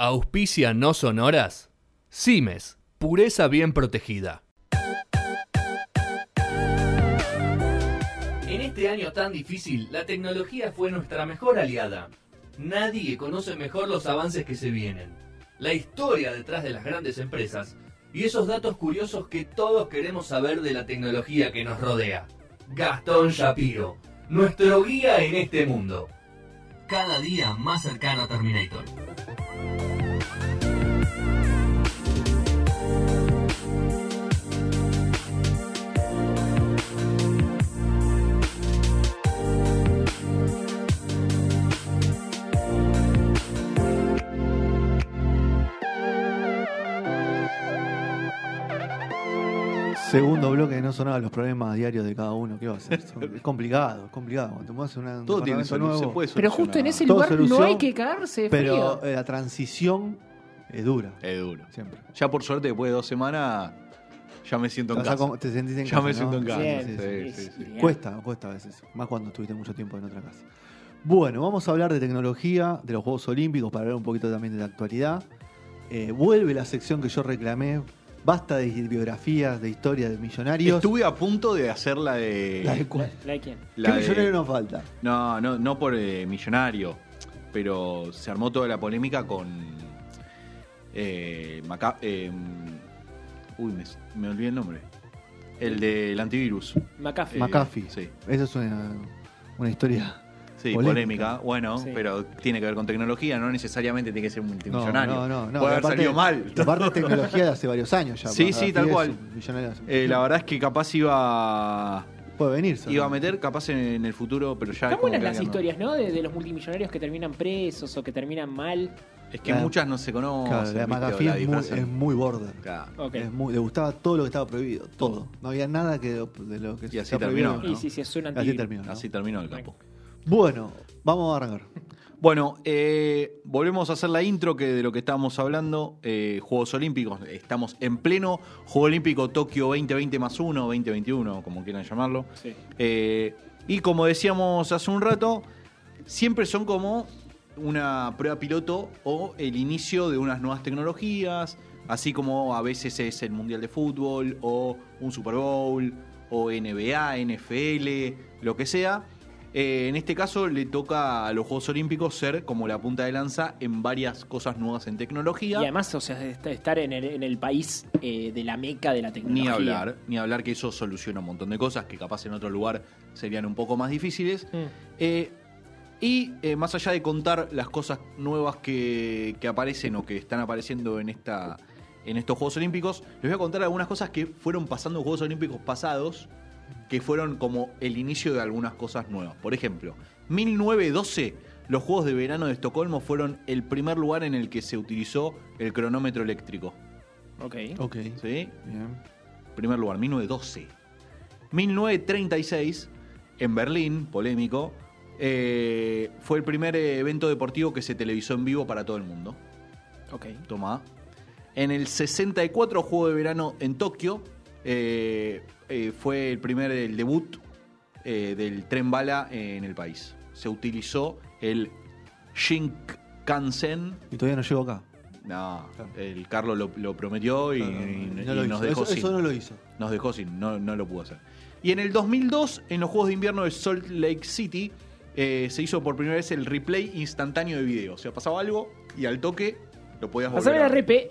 Auspicia no sonoras. Cimes, pureza bien protegida. En este año tan difícil, la tecnología fue nuestra mejor aliada. Nadie conoce mejor los avances que se vienen, la historia detrás de las grandes empresas y esos datos curiosos que todos queremos saber de la tecnología que nos rodea. Gastón Shapiro, nuestro guía en este mundo. Cada día más cercano a Terminator. Segundo bloque que no sonaba los problemas diarios de cada uno. ¿Qué va a hacer? Es complicado, es complicado. Cuando te mudas a una- un Todo tiene solución. Se nuevo, puede Pero justo en ese Todo lugar no hay que cagarse de Pero frío. eh, la transición es dura, Es duro. siempre. Ya por suerte, después de dos semanas, ya me siento en casa. com- te sentís en Ya casa, me ¿no? siento en casa. Sí, sí, sí, sí. sí. Bien. Cuesta, cuesta a veces. Más cuando estuviste mucho tiempo en otra casa. Bueno, vamos a hablar de tecnología, de los Juegos Olímpicos, para hablar un poquito también de la actualidad. Eh, vuelve la sección que yo reclamé. Basta de biografías, de historia de millonarios. Estuve a punto de hacer la de. La de ¿La, cuál. la de quién? la ¿Qué de- millonario nos falta? No, no, no por eh, millonario, pero se armó toda la polémica con eh, Maca- eh, uy, me, me olvidé el nombre. El del antivirus. McAfee. Eh, McAfee. Sí, Esa es una, una historia. Sí, Polémica. polémica. Bueno, Sí. pero tiene que ver con tecnología, no necesariamente tiene que ser multimillonario. No, no, no. no. Puede haber Aparte- salido mal. Aparte es tecnología de hace varios años ya. Sí, sí, tal cual. Eh, la verdad es que capaz iba Puede venir. iba a meter capaz en, en el futuro, pero ya Están buenas las historias, ¿no? De, de los multimillonarios que terminan presos o que terminan mal. Es que La- muchas no se conocen. Claro, la. McAfee es muy, es muy border. Claro. Ok. Es muy- le gustaba todo lo que estaba prohibido. Todo. No había nada que de lo que Y así prohibido, terminó, Y ¿no? sí, sí, es un Así terminó. ¿no? Así terminó el capo. Bueno, vamos a arrancar. Bueno, eh, volvemos a hacer la intro que de lo que estábamos hablando. eh, Juegos Olímpicos, estamos en pleno Juego Olímpico Tokio 2020 más 1, 2021, como quieran llamarlo. Sí. Eh, y como decíamos hace un rato, siempre son como una prueba piloto o el inicio de unas nuevas tecnologías, así como a veces es el Mundial de Fútbol o un Super Bowl o NBA, NFL, lo que sea. Eh, en este caso le toca a los Juegos Olímpicos ser como la punta de lanza en varias cosas nuevas en Y tecnología. además, o sea, est- estar en el, en el país eh, de la meca de la Ni tecnología. hablar, ni hablar que eso soluciona un montón de cosas que capaz en otro lugar serían un poco más difíciles. Mm. Eh, y eh, más allá de contar las cosas nuevas que, que aparecen o que están apareciendo en, esta, en estos Juegos Olímpicos, les voy a contar algunas cosas que fueron pasando en Juegos Olímpicos pasados, que fueron como el inicio de algunas cosas nuevas. Por ejemplo, 1912, los Juegos de Verano de Estocolmo fueron el primer lugar en el que se utilizó el cronómetro eléctrico. Ok. Ok. ¿Sí? Bien. Primer lugar, 1912. 1936, en Berlín, polémico, eh, fue el primer evento deportivo que se televisó en vivo para todo el mundo. Ok. Toma. En el 64, Juego de Verano en Tokio, eh, eh, fue el primer el debut eh, del tren bala en el país. Se utilizó el Shinkansen. Y todavía no llego acá. No, Claro. el Carlos lo, lo prometió y, No, no, no, y no lo nos hizo. dejó Eso, sin. eso no lo hizo. Nos dejó sin, no, no lo pudo hacer. Y en el 2002, en los Juegos de Invierno de Salt Lake City, eh, se hizo por primera vez el replay instantáneo de video. O sea, pasaba algo y al toque lo podías volver Pasame a la ver. RP.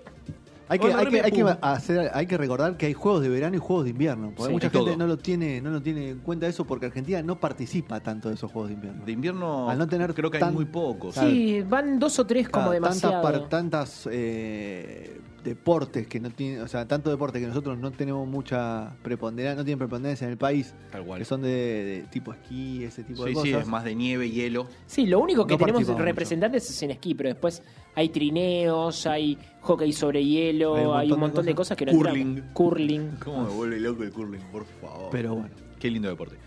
Hay que, Bueno, hay, que, hay, que hacer, hay que recordar que hay juegos de verano y juegos de invierno. Porque Sí, mucha gente todo. no lo, tiene, no lo tiene en cuenta eso porque Argentina no participa tanto de esos juegos de invierno. De invierno Al no tener creo que tan- hay muy pocos. Sí, van dos o tres como Claro, demasiado. Tantas, par- tantas eh, deportes que no tienen, o sea, tanto deporte que nosotros no tenemos mucha preponderancia, no tienen preponderancia en el país, Tal cual. que son de, de tipo esquí, ese tipo de Sí, cosas. sí, es más de nieve, hielo. Sí, lo único que No tenemos representantes es en esquí, pero después hay trineos, hay hockey sobre hielo, Hay hay un montón de cosas. que no Curling. Curling. ¿Cómo me vuelve loco el curling, por favor? Pero bueno. Qué lindo deporte.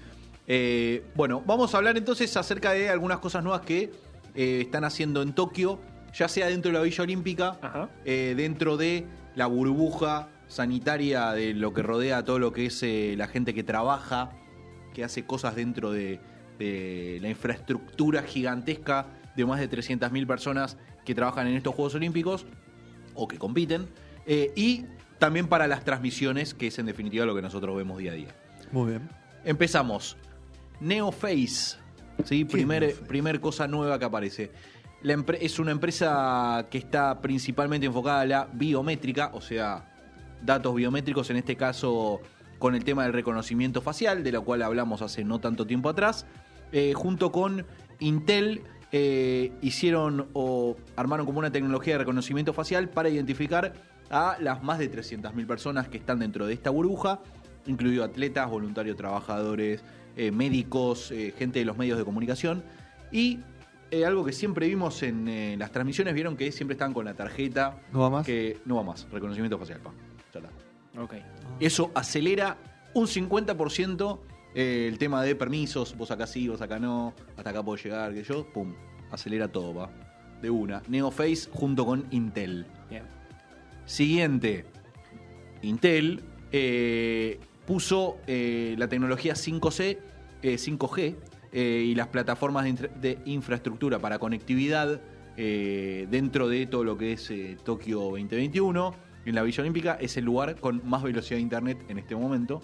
Eh, bueno, vamos a hablar entonces acerca de algunas cosas nuevas que eh, están haciendo en Tokio, ya sea dentro de la Villa Olímpica, eh, dentro de la burbuja sanitaria de lo que rodea a todo lo que es eh, la gente que trabaja, que hace cosas dentro de, de la infraestructura gigantesca de más de 300.000 personas que trabajan en estos Juegos Olímpicos o que compiten, eh, y también para las transmisiones, que es en definitiva lo que nosotros vemos día a día. Muy bien. Empezamos. Neoface. ¿sí? ¿Qué es Primer, Neoface? primer cosa nueva que aparece. La es una empresa que está principalmente enfocada a la biométrica, o sea, datos biométricos, en este caso con el tema del reconocimiento facial, de lo cual hablamos hace no tanto tiempo atrás. Eh, junto con Intel eh, hicieron o armaron como una tecnología de reconocimiento facial para identificar a las más de 300.000 personas que están dentro de esta burbuja, incluido atletas, voluntarios trabajadores, eh, médicos, eh, gente de los medios de comunicación. Y eh, algo que siempre vimos en eh, las transmisiones, vieron que siempre estaban con la tarjeta. ¿No va más? Que no va más, reconocimiento facial, pa. Ya está. Ok. Eso acelera un 50% eh, el tema de permisos, vos acá sí, vos acá no, hasta acá puedo llegar, que yo, pum, acelera todo, va. De una. Neoface junto con Intel. Bien. Siguiente. Intel eh, puso eh, la tecnología 5C, eh, 5G eh, y las plataformas de, de infraestructura para conectividad dentro de todo lo que es Tokio 2021. En la Villa Olímpica es el lugar con más velocidad de internet en este momento,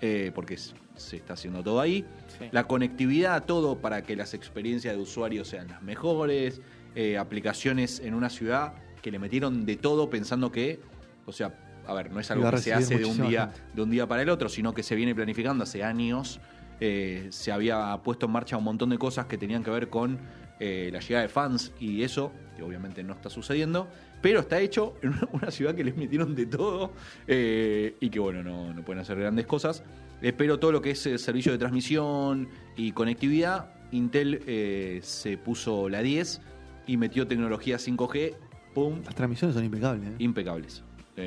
eh, porque se está haciendo todo ahí. Sí. La conectividad, todo para que las experiencias de usuario sean las mejores, eh, aplicaciones en una ciudad que le metieron de todo pensando que, o sea, a ver, no es algo que se hace de un día gente. de un día para el otro, sino que se viene planificando hace años. Eh, se había puesto en marcha un montón de cosas que tenían que ver con eh, la llegada de fans y eso, que obviamente no está sucediendo, pero está hecho en una- ciudad que les metieron de todo eh, y que bueno, no, no pueden hacer grandes cosas. Eh, pero todo lo que es eh, servicio de transmisión y conectividad, Intel se puso la 10 y metió tecnología 5G, ¡pum! Las transmisiones son impecables. impecables.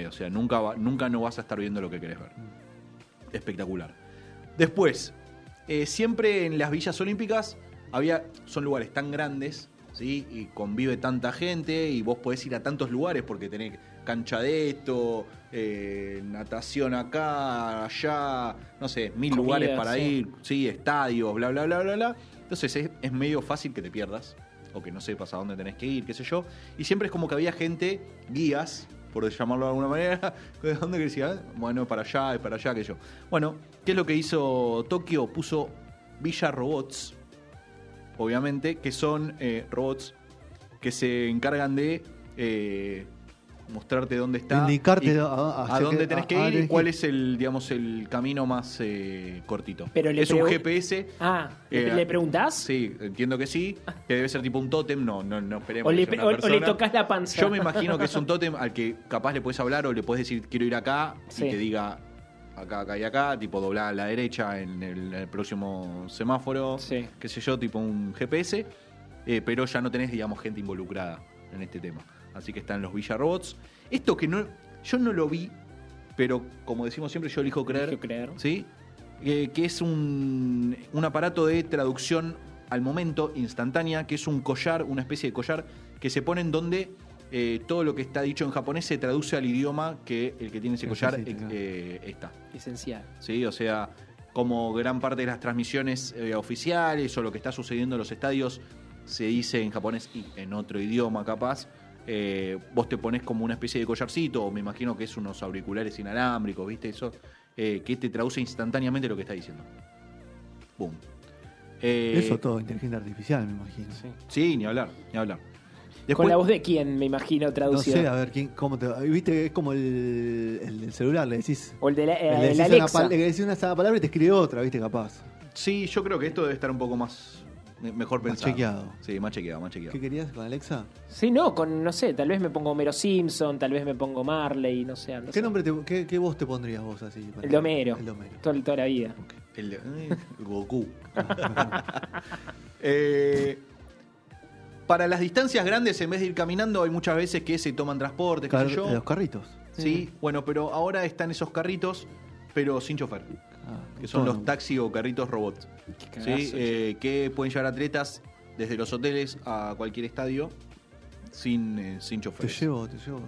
O sea, nunca, va- nunca no vas a estar viendo lo que querés ver. Espectacular. Después, siempre en las villas olímpicas había, son lugares tan grandes, ¿sí? Y convive tanta gente y vos podés ir a tantos lugares porque tenés cancha de esto, eh, natación acá, allá, no sé, mil Comida, lugares para sí. ir, sí, estadios, bla, bla, bla, bla, bla. Entonces es, es medio fácil que te pierdas o que no sepas a dónde tenés que ir, qué sé yo. Y siempre es como que había gente, guías, por llamarlo de alguna manera, ¿de dónde? Ah, Bueno, para allá, es para allá, que yo. Bueno, ¿qué es lo que hizo Tokio? Puso Villa Robots, obviamente, que son eh, robots que se encargan de eh, mostrarte dónde está. Indicarte y a- dónde tenés que a ir y cuál es el, digamos, el camino más eh, cortito. Pero le es un GPS. Ah, ¿le, Eh, le preguntás? Sí, entiendo que sí. Que debe ser tipo un tótem. No, no, no esperemos. O le, que sea o- una o le persona. tocas la panza. Yo me imagino que es un tótem al que capaz le puedes hablar o le puedes decir quiero ir acá Sí. y te diga acá, acá y acá, tipo doblar a la derecha en el, el próximo semáforo, Sí. qué sé yo, tipo un GPS, eh, pero ya no tenés, digamos, gente involucrada en este tema. Así que están los Villarobots. Esto que no, yo no lo vi, pero como decimos siempre, yo elijo creer. Elijo creer. ¿sí? Eh, que es un, un aparato de traducción al momento, instantánea, que es un collar, una especie de collar, que se pone en donde eh, todo lo que está dicho en japonés se traduce al idioma que el que tiene ese collar claro. eh, está. Esencial. ¿sí? O sea, como gran parte de las transmisiones eh, oficiales o lo que está sucediendo en los estadios se dice en japonés y en otro idioma capaz, eh, vos te pones como una especie de collarcito, o me imagino que es unos auriculares inalámbricos, ¿viste? Eso, eh, que te traduce instantáneamente lo que está diciendo. Boom. Eh, Eso todo, inteligencia artificial, me imagino. Sí. Sí, ni hablar, ni hablar. Con la voz de quién, me imagino, No traducido. sé, a ver, ¿quién, cómo te Viste, es como el, el del celular, le decís. O el de la, eh, le, decís Alexa. le decís una sola palabra y te escribe otra, ¿viste? Capaz. Sí, yo creo que esto debe estar un poco más me- mejor Más pensado. chequeado. Sí, más chequeado, más chequeado. ¿Qué querías con Alexa? Sí, no, con, no sé, tal vez me pongo Homero Simpson, tal vez me pongo Marley, no sé. no ¿Qué sé. nombre te, qué, qué voz te pondrías vos así? para- El de Homero. El de Homero. Toda, toda la vida. El, de- eh, Goku. Eh, para las distancias grandes, en vez de ir caminando, hay muchas veces que se toman transportes, qué Car- sé yo. Los carritos. Sí, bueno, pero ahora están esos carritos, pero sin chofer, Ah, que son todo. los taxi o carritos robots. ¿sí? Eh, que pueden llevar atletas desde los hoteles a cualquier estadio sin, eh, sin Te chofer. llevo, te llevo.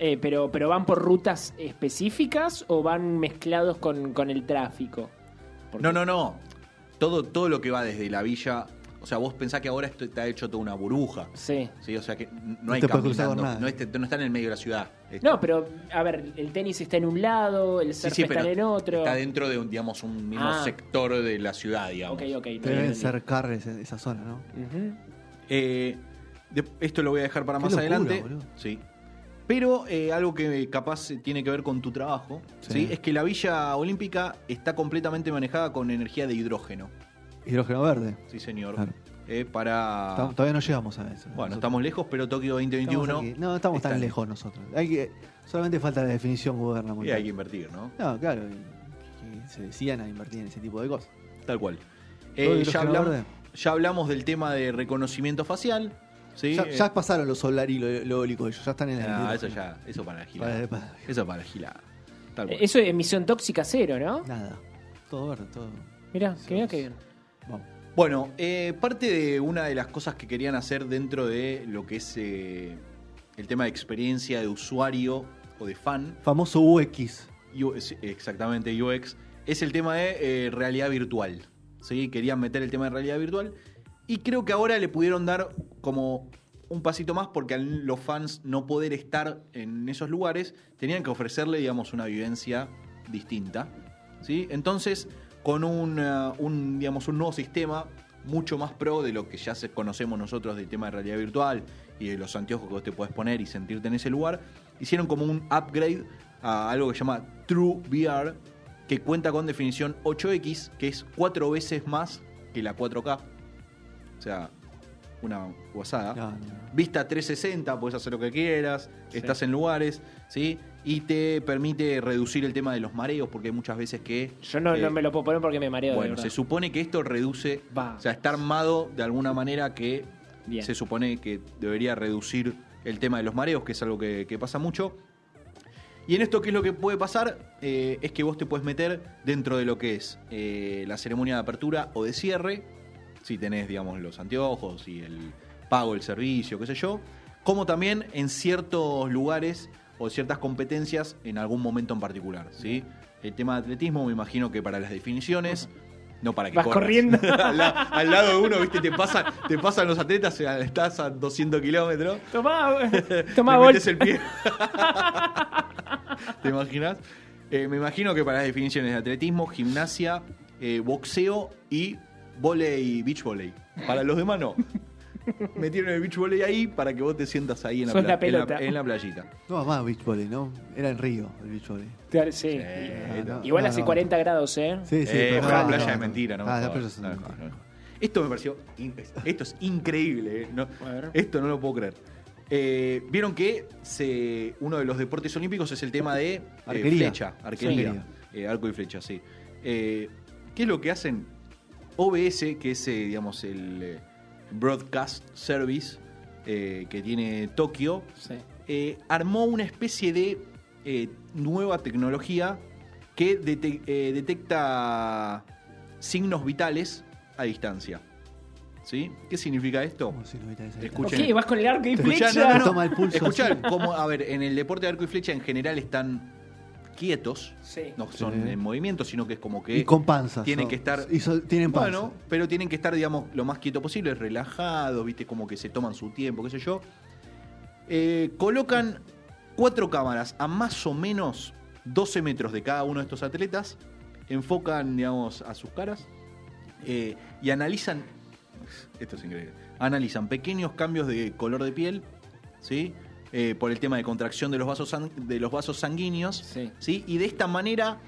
Eh, pero, pero van por rutas específicas o van mezclados con, con el tráfico? Porque- No, no, no. Todo, todo lo que va desde la villa. O sea, vos pensás que ahora esto está hecho toda una burbuja. Sí. Sí, o sea que no No hay te caminando, nada. no, es- no está en el medio de la ciudad. Esto. No, pero, a ver, el tenis está en un lado, el surf sí, está en otro. Está dentro de un, digamos, un mismo Ah. sector de la ciudad, digamos. Ok, ok. bien, Deben carres esa esa zona, ¿no? Eh, de- esto lo voy a dejar para Qué más locura, adelante. boludo. Sí. Pero eh, algo que capaz tiene que ver con tu trabajo, Sí. ¿sí? es que la Villa Olímpica está completamente manejada con energía de hidrógeno. Hidrógeno verde. Sí, señor. Claro. Eh, para. Todavía no llegamos a eso. Bueno, Nosotros- estamos lejos, pero Tokio 2021. estamos. No, estamos tan lejos nosotros. Hay que, solamente falta la definición Y gubernamental. hay que invertir, ¿no? No, claro. y- y se decían a invertir en ese tipo de cosas. Tal cual. ¿Todo Eh, ya, hablamos, verde? ya hablamos del tema de reconocimiento facial. ¿sí? Ya, Eh, ya pasaron los solar y lo, lo eólico ellos, ya están en el ah, eso ya, eso para la gilada. Para- para- Eso para la gilada. Tal cual. Eso es emisión tóxica cero, ¿no? Nada. Todo verde, todo. Mirá, Sí, que mira sí. que bien. Vamos. Bueno, eh, parte de una de las cosas que querían hacer dentro de lo que es eh, el tema de experiencia de usuario o de fan, Famoso UX. Exactamente UX, es el tema de eh, realidad virtual. ¿sí? Querían meter el tema de realidad virtual y creo que ahora le pudieron dar como un pasito más porque los fans no poder estar en esos lugares, tenían que ofrecerle, digamos, una vivencia distinta. ¿sí? Entonces, con un, uh, un, digamos, un nuevo sistema mucho más pro de lo que ya conocemos nosotros del tema de realidad virtual y de los anteojos que vos te puedes poner y sentirte en ese lugar, hicieron como un upgrade a algo que se llama True VR, que cuenta con definición 8X, que es cuatro veces más que la 4K. O sea, una guasada. No, no. Vista 360, puedes hacer lo que quieras, estás en lugares, ¿sí? Y te permite reducir el tema de los mareos, porque hay muchas veces que... Yo no, eh, no me lo puedo poner porque me mareo. Bueno, se supone que esto reduce, Va. o sea, está armado de alguna manera que Bien. se supone que debería reducir el tema de los mareos, que es algo que, que pasa mucho. Y en esto, ¿qué es lo que puede pasar? Eh, es que vos te puedes meter dentro de lo que es eh, la ceremonia de apertura o de cierre, si tenés, digamos, los anteojos y el pago del servicio, qué sé yo, como también en ciertos lugares o ciertas competencias en algún momento en particular, ¿sí? El tema de atletismo, me imagino que para las definiciones, no para que Vas corras. corriendo. al, la- al lado de uno, ¿viste? Te pasan, te pasan los atletas, estás a 200 kilómetros. Tomá, tomá, Le Bolt. metes el pie. ¿Te imaginas? Eh, me imagino que para las definiciones de atletismo, gimnasia, eh, boxeo y volei, beach volley. Para los demás no. Metieron el beach volley ahí para que vos te sientas ahí en la, Sos pla- la en pelota. en la playita. No, más beach volley, ¿no? Era en Río el beach volley. Claro, sí. Eh, no. Igual No, hace no. 40 grados, ¿eh? Sí, sí. Eh, pero no, una playa no. mentira, ¿no? Ah, las playas son. Esto me pareció. Esto es increíble, ¿eh? No, esto no lo puedo creer. Eh, Vieron que se, uno de los deportes olímpicos es el tema de eh, Arquería. flecha, arquería, Sí. eh, arco y flecha, sí. Eh, ¿Qué es lo que hacen? OBS, que es, eh, digamos, el eh, Broadcast Service eh, que tiene Tokio, Sí. eh, armó una especie de eh, nueva tecnología que dete- eh, detecta signos vitales a distancia. ¿Sí? ¿Qué significa esto? ¿Cómo si no esa Escuchen. Ok, vas con el arco y Escuchá, flecha. no, no, Toma el pulso Escuchá, cómo, a ver, en el deporte de arco y flecha en general están quietos, Sí. no son Sí. en movimiento, sino que es como que Y con panzas. tienen son- que estar Y tienen panza. bueno, pero tienen que estar, digamos, lo más quieto posible, relajados, viste, como que se toman su tiempo, qué sé yo. Eh, colocan cuatro cámaras a más o menos 12 metros de cada uno de estos atletas, enfocan, digamos, a sus caras eh, y analizan, esto es increíble, analizan pequeños cambios de color de piel, ¿sí? Eh, por el tema de contracción de los vasos, de los vasos sanguíneos, Sí. ¿sí? Y de esta manera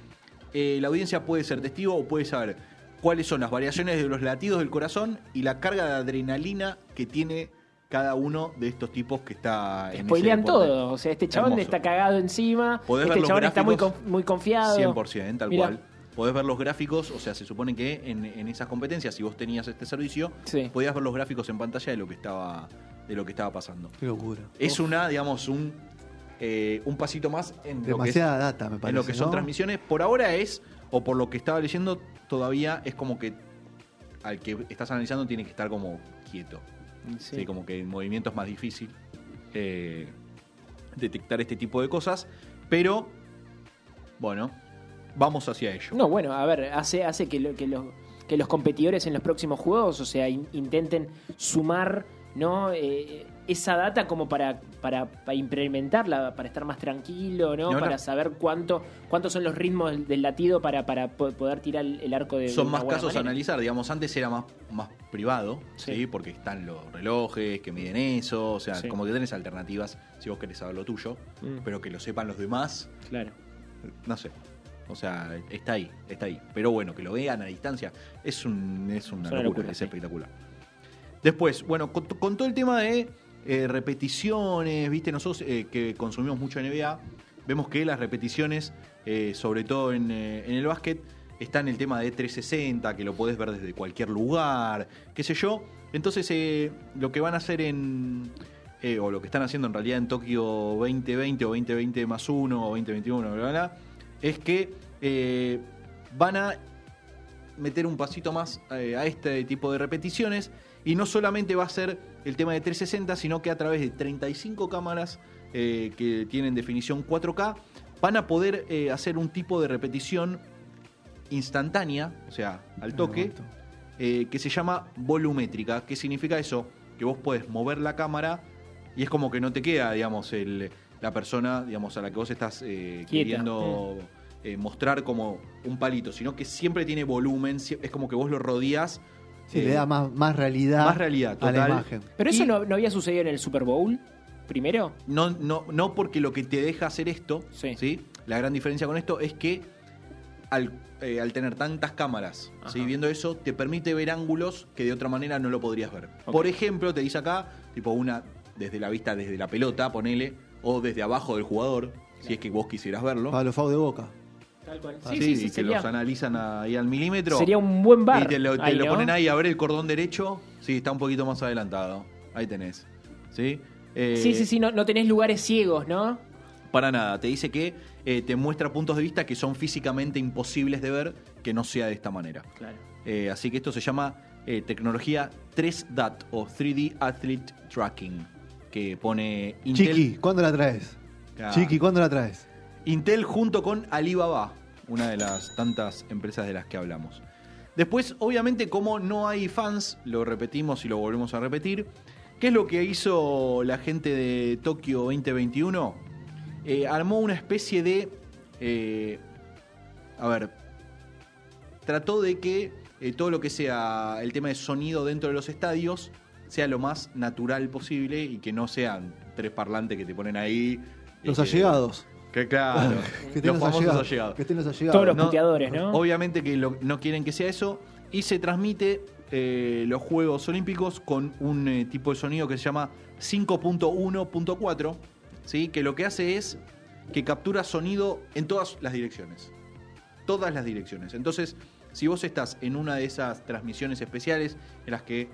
eh, la audiencia puede ser testigo o puede saber cuáles son las variaciones de los latidos del corazón y la carga de adrenalina que tiene cada uno de estos tipos que está en Spoilean todo. O sea, este chabón Hermoso. está cagado encima. Podés este chabón está muy, conf- muy confiado. 100%, tal Mirá. cual. Podés ver los gráficos, o sea, se supone que en, en esas competencias, si vos tenías este servicio, Sí. podías ver los gráficos en pantalla de lo que estaba, de lo que estaba pasando. Qué locura. Es una, digamos, un, eh, un pasito más en lo que, es- Demasiada data, me parece. en lo que son ¿no? transmisiones. Por ahora es, o por lo que estaba leyendo, todavía es como que al que estás analizando tiene que estar como quieto. Sí. Sí, como que en movimiento es más difícil eh, detectar este tipo de cosas. Pero, bueno, vamos hacia ello. No, bueno, a ver, hace, hace que, lo- que, los, que los competidores en los próximos juegos, o sea, in- intenten sumar ¿no? Eh, esa data como para, para, para implementarla, para estar más tranquilo, ¿no? No, no. Para saber cuánto cuántos son los ritmos del, latido para, para po- poder tirar el, arco de Son una más buena casos a analizar, digamos, antes era más, más privado, Sí. sí. Porque están los relojes que miden eso, o sea, Sí. como que tenés alternativas si vos querés saber lo tuyo, Mm. pero que lo sepan los demás, Claro. no sé. O sea, está ahí, está ahí. Pero bueno, que lo vean a distancia es, un, es una Es una locura, locura, es sí. espectacular. Después, bueno, con, todo el tema de eh, repeticiones, viste, nosotros eh, que consumimos mucho NBA, vemos que las repeticiones, eh, sobre todo en, en el básquet, está en el tema de 360, que lo podés ver desde cualquier lugar, qué sé yo. Entonces, lo que van a hacer en. o lo que están haciendo en realidad en Tokio 2020 o 2020 más 1 o 2021, bla, bla, bla, es que van a meter un pasito más a este tipo de repeticiones y no solamente va a ser el tema de 360, sino que a través de 35 cámaras eh, que tienen definición 4K van a poder eh, hacer un tipo de repetición instantánea, o sea, al toque, eh, que se llama volumétrica. ¿Qué significa eso? Que vos podés mover la cámara y es como que no te queda, digamos, el, la persona, digamos, a la que vos estás queriendo eh, mostrar como un palito, sino que siempre tiene volumen, es como que vos lo rodeás. Sí, eh, le da más, más realidad, más realidad, a la imagen. Pero eso Y- no, no había sucedido en el Super Bowl primero. No, no, no porque lo que te deja hacer esto, Sí. sí. La gran diferencia con esto es que al, eh, al tener tantas cámaras, viendo eso, te permite ver ángulos que de otra manera no lo podrías ver. Por ejemplo, te dice acá, tipo una desde la vista, desde la pelota, ponele, o desde abajo del jugador, si es que vos quisieras verlo. Pablo Fau de Boca. Tal cual. Sí, y que los analizan ahí al milímetro. sería un buen bar. Y te lo, te ahí, lo ¿no? ponen ahí a ver el cordón derecho. Sí, está un poquito más adelantado. Ahí tenés. ¿Sí? Eh, Sí, sí, sí, no, no tenés lugares ciegos, ¿no? Para nada, te dice que eh, te muestra puntos de vista que son físicamente imposibles de ver que no sea de esta manera. Claro. Eh, así que esto se llama eh, tecnología 3DAT o 3D Athlete Tracking, que pone Intel, Chiqui, ¿cuándo la traes? Claro. Chiqui, ¿cuándo la traes? Intel junto con Alibaba, una de las tantas empresas de las que hablamos. Después, obviamente, como no hay fans, lo repetimos y lo volvemos a repetir. ¿Qué es lo que hizo la gente de Tokio 2021? Eh, armó una especie de. eh, a ver. Trató de que eh, todo lo que sea el tema de sonido dentro de los estadios sea lo más natural posible y que no sean tres parlantes que te ponen ahí. Los allegados. Que claro. Que los famosos allegados. allegados. Que estén los allegados. Todos los No, puteadores, ¿no? Obviamente que lo- no quieren que sea eso. Y se transmite eh, los Juegos Olímpicos con un eh, tipo de sonido que se llama 5.1.4. ¿sí? Que lo que hace es que captura sonido en todas las direcciones. Todas las direcciones. Entonces, si vos estás en una de esas transmisiones especiales en las que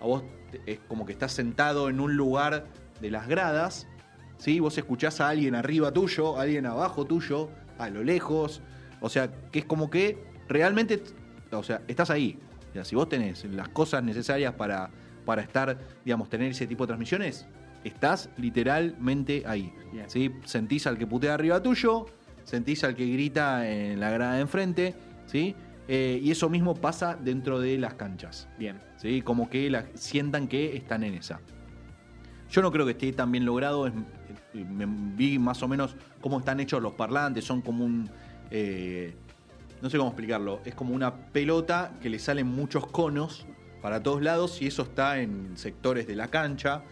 a vos te- es como que estás sentado en un lugar de las gradas, ¿sí? Vos escuchás a alguien arriba tuyo, a alguien abajo tuyo, a lo lejos. O sea, que es como que realmente, o sea, estás ahí. O sea, si vos tenés las cosas necesarias para, para estar, digamos, tener ese tipo de transmisiones, estás literalmente ahí. ¿sí? Sentís al que putea arriba tuyo, sentís al que grita en la grada de enfrente, ¿sí? Eh, y eso mismo pasa dentro de las canchas. Bien. ¿sí? Como que la, sientan que están en esa. Yo no creo que esté tan bien logrado. es- me vi más o menos cómo están hechos los parlantes. Son como un. eh, no sé cómo explicarlo. Es como una pelota que le salen muchos conos para todos lados y eso está en sectores de la cancha.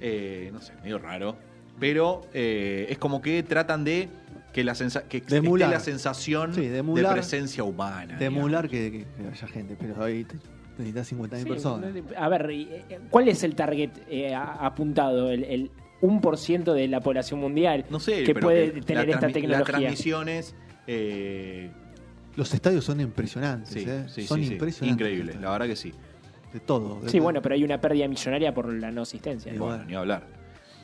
Eh, no sé, medio raro. Pero eh, es como que tratan de que la, sensa- que De esté la sensación Sí, de presencia humana. De emular que, que- que haya gente, pero ahí te- necesitas 50.000 Sí, personas. A ver, ¿cuál es el target eh, apuntado? El, el 1% de la población mundial No sé, que puede que tener la esta tecnología. Las transmisiones. eh, Los estadios son impresionantes, sí, ¿eh? sí, son sí, impresionantes. Increíble, la verdad que sí. De todo. de Sí, todo. bueno, pero hay una pérdida millonaria por la no asistencia. Bueno, bueno. ni hablar.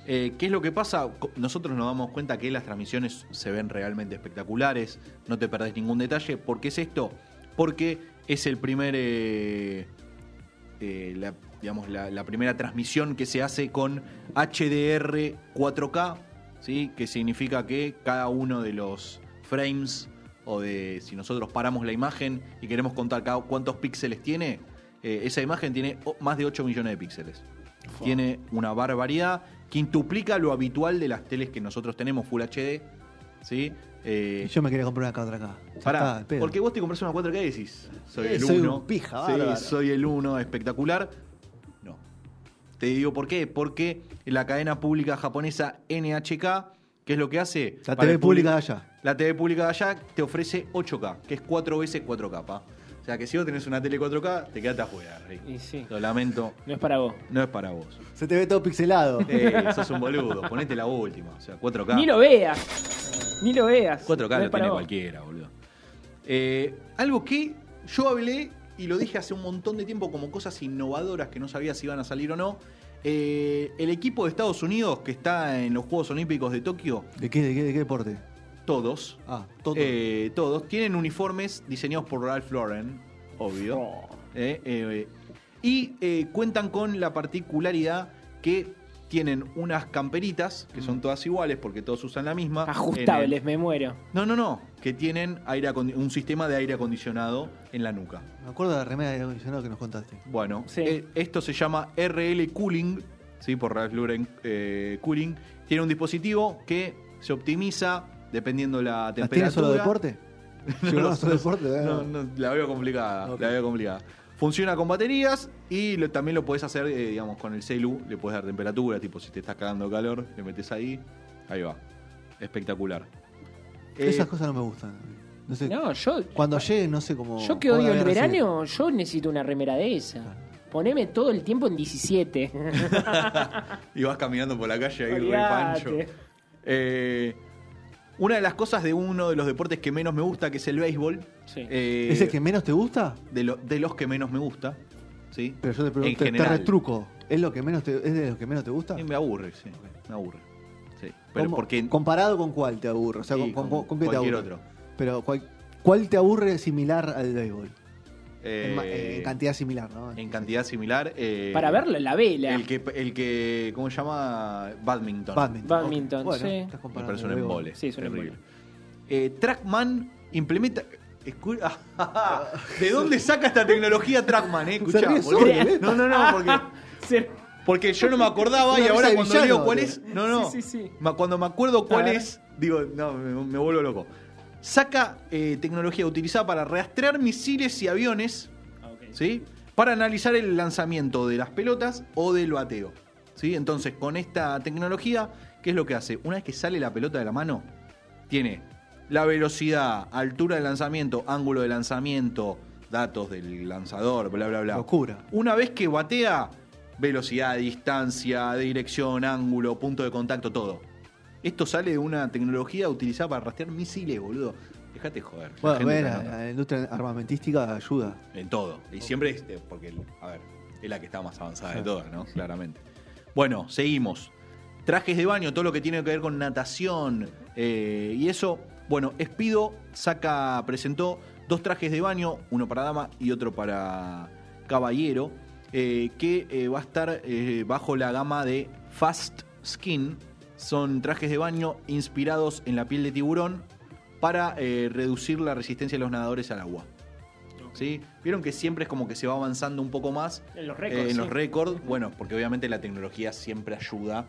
Eh, ¿Qué es lo que pasa? Nosotros nos damos cuenta que las transmisiones se ven realmente espectaculares, no te perdés ningún detalle. ¿Por qué es esto? Porque es el primer, eh, eh, la, digamos, la, la primera transmisión que se hace con HDR 4K, ¿sí? que significa que cada uno de los frames o de si nosotros paramos la imagen y queremos contar cada- cuántos píxeles tiene, eh, esa imagen tiene más de 8 millones de píxeles. Tiene una barbaridad, quintuplica lo habitual de las teles que nosotros tenemos Full HD. ¿sí? Eh, yo me quería comprar una 4K. Ya Pará, porque vos te compras una 4K y decís, soy Eh, el soy 1. un pija, sí, soy el 1, espectacular. Te digo por qué. Porque la cadena pública japonesa NHK, ¿qué es lo que hace? La Para TV pública de allá. La TV pública de allá te ofrece 8K, que es 4 veces 4K. pa. O sea que si vos tenés una tele 4K, te quedaste afuera, Rick. Y sí, Lo lamento, no es para vos. no es para vos. Se te ve todo pixelado. Eh, sos un boludo, ponete la última. O sea, 4K. Ni lo veas. Ni lo veas. 4K No lo tiene vos. cualquiera, boludo. Eh, algo que yo hablé y lo dije hace un montón de tiempo como cosas innovadoras que no sabía si iban a salir o no. Eh, el equipo de Estados Unidos que está en los Juegos Olímpicos de Tokio, ¿De qué, de qué, de qué deporte? todos, Ah, todo. eh, todos, tienen uniformes diseñados por Ralph Lauren, obvio. Oh. Eh, eh, y eh, cuentan con la particularidad que tienen unas camperitas que son todas iguales porque todos usan la misma. el- Ajustables, me muero. no, no, no. Que tienen aire un sistema de aire acondicionado en la nuca. Me acuerdo de la remera de aire acondicionado que nos contaste. Bueno, Sí. eh, esto se llama RL Cooling, ¿sí? por Ralph Lauren eh, Cooling. Tiene un dispositivo que se optimiza dependiendo la ¿Las temperatura. tienes solo deporte? No, Yo no, no, solo deporte. eh. no, no, la veo complicada. La veo complicada. Funciona con baterías y lo- también lo podés hacer, eh, digamos, con el celu. Le podés dar temperatura, tipo si te estás cagando calor, le metes ahí. Ahí va. Espectacular. Eh, Esas cosas no me gustan. No sé. No, yo. Cuando llegue, no sé cómo. Yo que odio el verano, yo necesito una remera de esa. Poneme todo el tiempo en 17. Y vas caminando por la calle ahí, re pancho. Eh, una de las cosas de uno de los deportes que menos me gusta, que es el béisbol. Sí. eh, ¿Es el que menos te gusta? de, lo- de los que menos me gusta. ¿sí? Pero yo te pregunto, te, te retruco. ¿Es, lo que menos te, ¿Es de los que menos te gusta? Y me aburre, sí. Me aburre. Sí. Pero ¿Cómo- porque. ¿Comparado con cuál te aburre? O sea, Sí, con, con con- con qué te cualquier aburre? otro. Pero, ¿cuál, cuál te aburre similar al béisbol? Eh, en, en cantidad similar, ¿no? en cantidad similar. eh, Para verla, la vela. El que, el que. ¿Cómo se llama? Badminton. Badminton. Badminton, ok. Bueno, sí. estás Me comparando parece un el béisbol. embole. Sí, es un terrible. embole. Eh, Trackman implementa. ¿De dónde saca esta tecnología Trackman? Eh? Escuchá, ¿eh? No, no, no, porque, Sí. porque yo no me acordaba y ahora cuando villano, digo cuál es. No, no. Sí, sí, sí. Ma- Cuando me acuerdo cuál es, digo, no, me, me vuelvo loco. Saca eh, tecnología utilizada para rastrear misiles y aviones ¿sí? Para analizar el lanzamiento de las pelotas o del bateo. ¿sí? Entonces, con esta tecnología, ¿qué es lo que hace? Una vez que sale la pelota de la mano, tiene la velocidad, altura de lanzamiento, ángulo de lanzamiento, datos del lanzador, bla, bla, bla. Locura. Una vez que batea, velocidad, distancia, dirección, ángulo, punto de contacto, todo. Esto sale de una tecnología utilizada para rastrear misiles, boludo. Dejate joder. La Bueno, la, la industria armamentística ayuda. En todo. Y siempre, es, eh, porque, a ver, es la que está más avanzada de todas, ¿no? Claramente. Bueno, seguimos. Trajes de baño, todo lo que tiene que ver con natación eh, y eso. Bueno, Espido saca, presentó dos trajes de baño, uno para dama y otro para caballero, eh, que eh, va a estar bajo la gama de Fast Skin. Son trajes de baño inspirados en la piel de tiburón para eh, reducir la resistencia de los nadadores al agua. ¿Sí? Vieron que siempre es como que se va avanzando un poco más En los eh, récords. en los récords. Bueno, porque obviamente la tecnología siempre ayuda.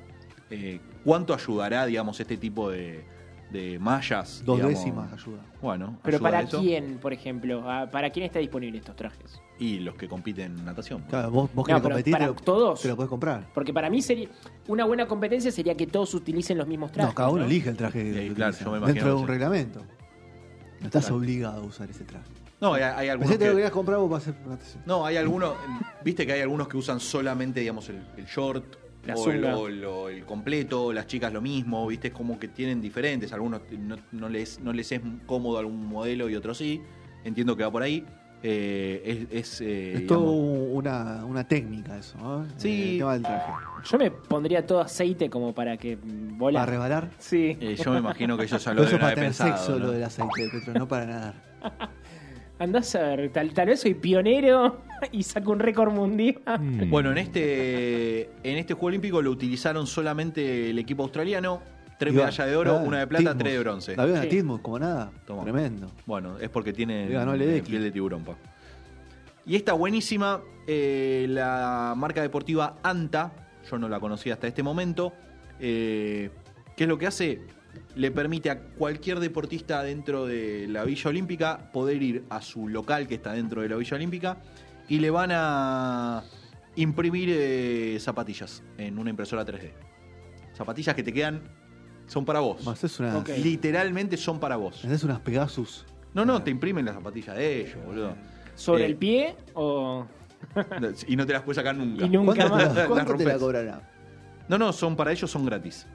Eh, ¿Cuánto ayudará, digamos, este tipo de, de mallas? Dos digamos? décimas ayuda. Bueno, Pero ayuda ¿para eso. quién, por ejemplo? Ah, ¿Para quién está disponible estos trajes? Y los que compiten en natación. Claro, vos, vos No, querés competir, para te lo, todos. te lo podés comprar. Porque para mí sería una buena competencia sería que todos utilicen los mismos trajes. no, cada uno ¿no? elige el traje Sí, que claro, yo me dentro de un sí. reglamento. No estás Claro. obligado a usar ese traje. No, hay, hay algunos Pensé que lo que... querías comprar vos para hacer natación. No, hay algunos... Viste que hay algunos que usan solamente, digamos, el, el short... La o el, zunga. o el- completo, las chicas lo mismo, viste, es como que tienen diferentes, algunos no, no les, no les es cómodo algún modelo y otros sí, entiendo que va por ahí, Eh, es, es, eh, es todo una, una técnica eso, ¿no? Sí. El tema del traje. Yo me pondría todo aceite como para que vola. Para rebalar. Sí. eh, yo me imagino que ellos ya Pero lo eso deben es para haber tener pensado. sexo ¿no? lo del aceite de petróleo, no para nadar. Andás a ver, tal, tal vez soy pionero y saco un récord mundial. Bueno, en este, en este Juego Olímpico lo utilizaron solamente el equipo australiano. Tres Iba- medallas de oro, una de plata, tres de bronce. La a Sí. Titmus como nada. Toma. Tremendo. Bueno, es porque tiene Le ganó el piel de tiburón, pa. Y esta buenísima, eh, la marca deportiva Anta, yo no la conocía hasta este momento. eh, ¿Qué es lo que hace? Le permite a cualquier deportista dentro de la Villa Olímpica poder ir a su local que está dentro de la Villa Olímpica y le van a imprimir eh, zapatillas en una impresora 3D. Zapatillas que te quedan, son para vos. Más es una. Ok. Literalmente son para vos. Es unas Pegasus. No, no, te imprimen las zapatillas de ellos, boludo. ¿Sobre Eh, el pie o.? Y no te las puedes sacar nunca. Y nunca ¿Cuánto, te más. la, cuánto te la rompes. cobrará? No, no, son para ellos son gratis.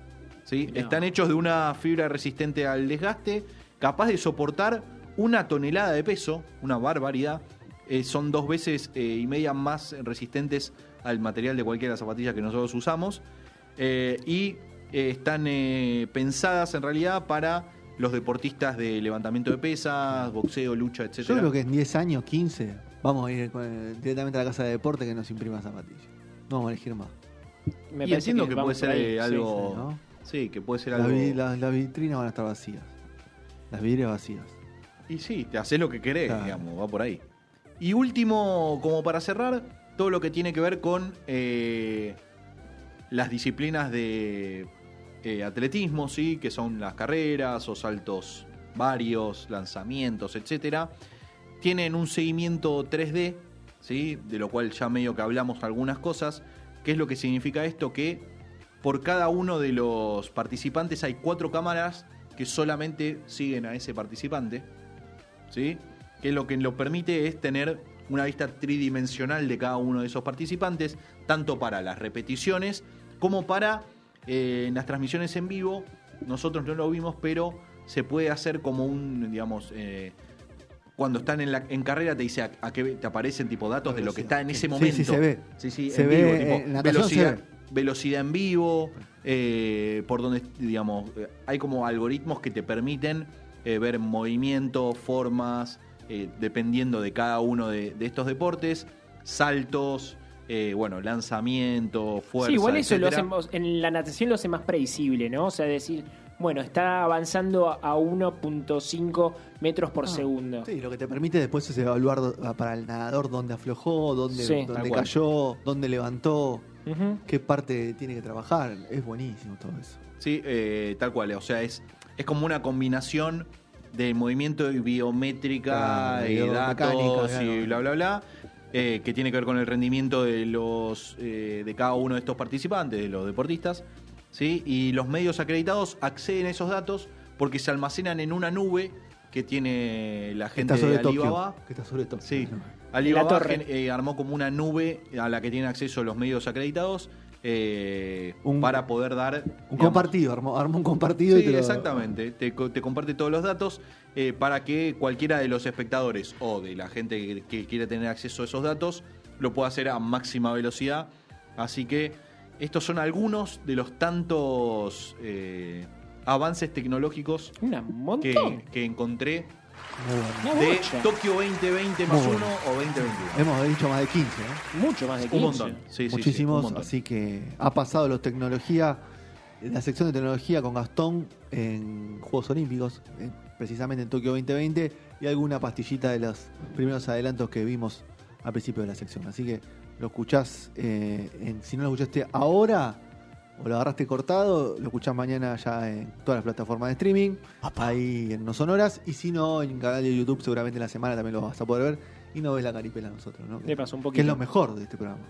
¿Sí? Están hechos de una fibra resistente al desgaste, capaz de soportar una tonelada de peso, una barbaridad. Eh, son dos veces eh, y media más resistentes al material de cualquiera de las zapatillas que nosotros usamos. Eh, y eh, están eh, pensadas en realidad para los deportistas de levantamiento de pesas, boxeo, lucha, etc. Yo creo que en 10 años, 15, vamos a ir directamente a la casa de deporte que nos imprima zapatillas. No vamos a elegir más. Me y entiendo que, vamos puede ser por ahí, sí, algo. sí, ¿no? Sí, que puede ser Las, algo. vi- las- las vitrinas van a estar vacías. Las vidrias vacías. Y sí, te haces lo que querés, Claro. digamos, va por ahí. Y último, como para cerrar, todo lo que tiene que ver con eh, las disciplinas de eh, atletismo, ¿sí? Que son las carreras o saltos varios, lanzamientos, etcétera. Tienen un seguimiento 3D, ¿sí? De lo cual ya medio que hablamos algunas cosas. ¿Qué es lo que significa esto? Que por cada uno de los participantes hay cuatro cámaras que solamente siguen a ese participante. ¿sí? Que lo que lo permite es tener una vista tridimensional de cada uno de esos participantes, tanto para las repeticiones como para eh, las transmisiones en vivo. Nosotros no lo vimos, pero se puede hacer como un, digamos, eh, cuando están en, la, en carrera te dice a, a qué te aparecen tipo datos de lo que está en ese Sí, momento. sí, se ve. Sí, sí, Se en ve, vivo, eh, tipo, natación se velocidad, ve. Velocidad en vivo, eh, por donde, digamos, eh, hay como algoritmos que te permiten eh, ver movimiento, formas, eh, dependiendo de cada uno de, de estos deportes, saltos, eh, bueno, lanzamiento, fuerza. Sí, igual eso lo hacemos, en la natación lo hace más predecible, ¿no? O sea, decir, bueno, está avanzando a- a 1.5 metros por Ah, segundo. Sí, lo que te permite después es evaluar do- para el nadador dónde aflojó, dónde, Sí. cayó, dónde levantó, qué parte tiene que trabajar. Es buenísimo todo eso. Sí, eh, tal cual. O sea, es, es como una combinación de movimiento y biométrica y datos claro. y bla, bla, bla. eh, que tiene que ver con el rendimiento de los eh, de cada uno de estos participantes, de los deportistas. ¿Sí? Y los medios acreditados acceden a esos datos porque se almacenan en una nube que tiene la gente está sobre de Tokio. Alibaba. Que está sobre Tokio. Sí. La Alibaba eh, armó como una nube a la que tienen acceso los medios acreditados eh, Un- para poder dar... Un digamos, compartido, armó, armó un compartido y Sí, te lo- exactamente. Te, co- te comparte todos los datos eh, para que cualquiera de los espectadores o de la gente que, que quiere tener acceso a esos datos lo pueda hacer a máxima velocidad. Así que estos son algunos de los tantos eh, avances tecnológicos que, encontré bueno. De. Tokio 2020 más Muy uno bueno. o 2021. Hemos dicho más de 15, ¿eh? Mucho más de 15. Un montón. Sí, sí, sí, Muchísimos, un montón. así que ha pasado los tecnología, la sección de tecnología con Gastón en Juegos Olímpicos, eh, precisamente en Tokio 2020, y alguna pastillita de los primeros adelantos que vimos al principio de la sección. Así que lo escuchás, eh, en- si no lo escuchaste ahora o lo agarraste cortado, lo escuchás mañana ya en todas las plataformas de streaming, ahí en No Sonoras, y si no, en el canal de YouTube seguramente en la semana también lo vas a poder ver, y no ves la caripela a nosotros, ¿no? Le pasó un que es poquito. lo mejor de este programa.